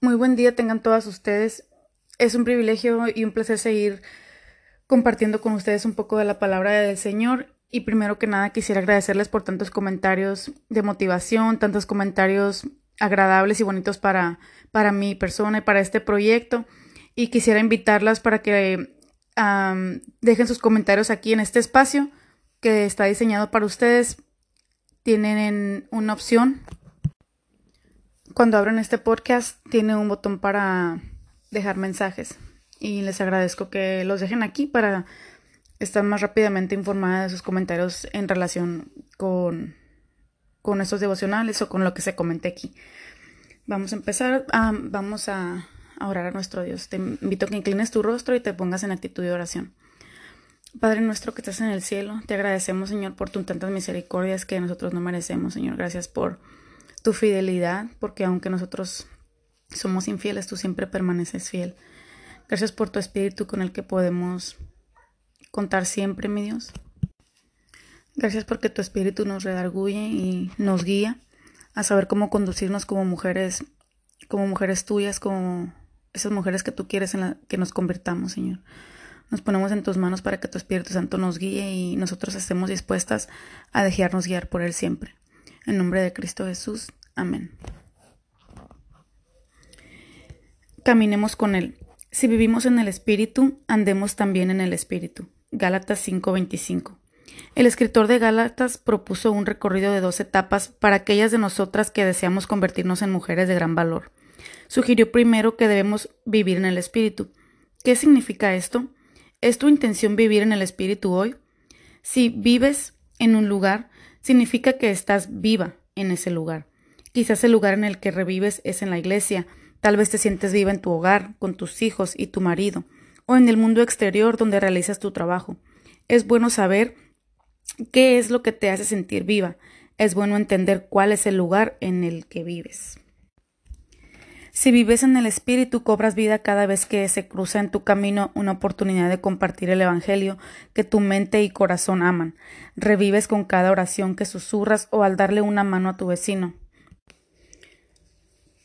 Muy buen día tengan todas ustedes. Es un privilegio y un placer seguir compartiendo con ustedes un poco de la palabra del Señor. Y primero que nada quisiera agradecerles por tantos comentarios de motivación, tantos comentarios agradables y bonitos para, para mi persona y para este proyecto. Y quisiera invitarlas para que dejen sus comentarios aquí en este espacio que está diseñado para ustedes. Tienen una opción cuando abren este podcast tiene un botón para dejar mensajes y les agradezco que los dejen aquí para estar más rápidamente informada de sus comentarios en relación con, con estos devocionales o con lo que se comente aquí. Vamos a empezar, vamos a, a orar a nuestro Dios. Te invito a que inclines tu rostro y te pongas en actitud de oración. Padre nuestro que estás en el cielo, te agradecemos Señor por tus tantas misericordias que nosotros no merecemos, Señor. Gracias por tu fidelidad, porque aunque nosotros somos infieles, tú siempre permaneces fiel. Gracias por tu espíritu con el que podemos contar siempre, mi Dios. Gracias porque tu espíritu nos redarguye y nos guía a saber cómo conducirnos como mujeres, como mujeres tuyas, como esas mujeres que tú quieres en la que nos convirtamos, Señor. Nos ponemos en tus manos para que tu Espíritu Santo nos guíe y nosotros estemos dispuestas a dejarnos guiar por Él siempre. En nombre de Cristo Jesús. Amén. Caminemos con Él. Si vivimos en el Espíritu, andemos también en el Espíritu. Gálatas 5:25. El escritor de Gálatas propuso un recorrido de dos etapas para aquellas de nosotras que deseamos convertirnos en mujeres de gran valor. Sugirió primero que debemos vivir en el Espíritu. ¿Qué significa esto? ¿Es tu intención vivir en el Espíritu hoy? Si vives en un lugar, significa que estás viva en ese lugar. Quizás el lugar en el que revives es en la iglesia, tal vez te sientes viva en tu hogar, con tus hijos y tu marido, o en el mundo exterior donde realizas tu trabajo. Es bueno saber qué es lo que te hace sentir viva. Es bueno entender cuál es el lugar en el que vives. Si vives en el Espíritu, cobras vida cada vez que se cruza en tu camino una oportunidad de compartir el Evangelio que tu mente y corazón aman. Revives con cada oración que susurras o al darle una mano a tu vecino.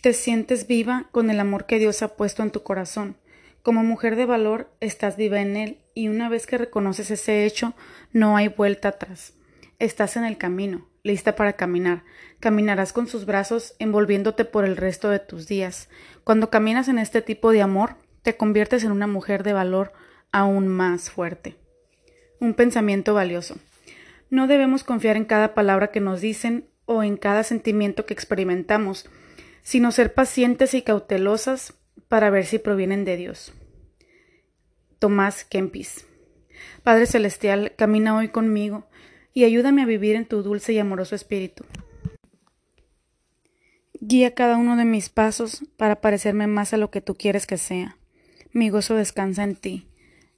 Te sientes viva con el amor que Dios ha puesto en tu corazón. Como mujer de valor, estás viva en Él y una vez que reconoces ese hecho, no hay vuelta atrás. Estás en el camino lista para caminar. Caminarás con sus brazos envolviéndote por el resto de tus días. Cuando caminas en este tipo de amor, te conviertes en una mujer de valor aún más fuerte. Un pensamiento valioso. No debemos confiar en cada palabra que nos dicen o en cada sentimiento que experimentamos, sino ser pacientes y cautelosas para ver si provienen de Dios. Tomás Kempis. Padre Celestial, camina hoy conmigo y ayúdame a vivir en tu dulce y amoroso espíritu. Guía cada uno de mis pasos para parecerme más a lo que tú quieres que sea. Mi gozo descansa en ti.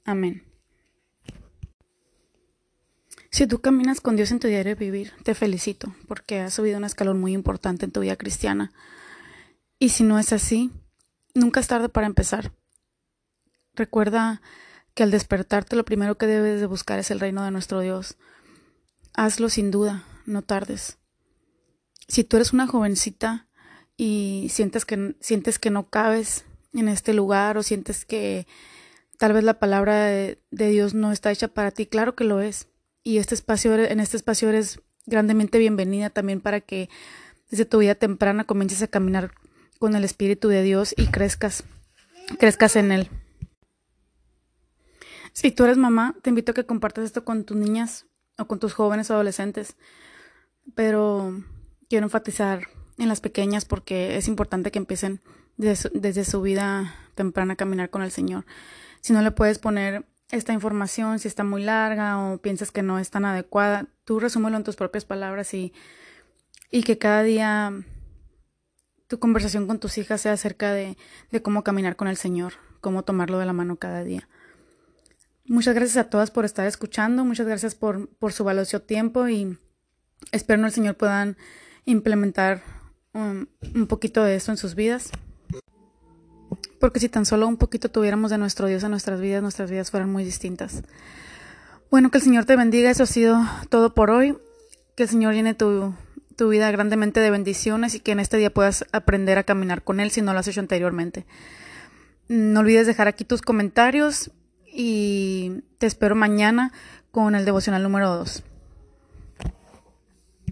Amén. Si tú caminas con Dios en tu diario de vivir, te felicito porque has subido un escalón muy importante en tu vida cristiana. Y si no es así, nunca es tarde para empezar. Recuerda que al despertarte lo primero que debes de buscar es el reino de nuestro Dios hazlo sin duda, no tardes. Si tú eres una jovencita y sientes que, sientes que no cabes en este lugar o sientes que tal vez la palabra de, Dios no está hecha para ti, claro que lo es. Y este espacio, en este espacio eres grandemente bienvenida también para que desde tu vida temprana comiences a caminar con el Espíritu de Dios y crezcas, crezcas en Él. Si tú eres mamá, te invito a que compartas esto con tus niñas o con tus jóvenes adolescentes. Pero quiero enfatizar en las pequeñas porque es importante que empiecen desde su, vida temprana a caminar con el Señor. Si no le puedes poner esta información, si está muy larga o piensas que no es tan adecuada, tú resúmelo en tus propias palabras y, y que cada día tu conversación con tus hijas sea acerca de, de cómo caminar con el Señor, cómo tomarlo de la mano cada día. Muchas gracias a todas por estar escuchando, muchas gracias por, por su valioso tiempo y espero que el Señor puedan implementar un, un poquito de eso en sus vidas. Porque si tan solo un poquito tuviéramos de nuestro Dios en nuestras vidas, nuestras vidas fueran muy distintas. Bueno, que el Señor te bendiga, eso ha sido todo por hoy. Que el Señor llene tu, tu vida grandemente de bendiciones y que en este día puedas aprender a caminar con Él si no lo has hecho anteriormente. No olvides dejar aquí tus comentarios y te espero mañana con el devocional número 2.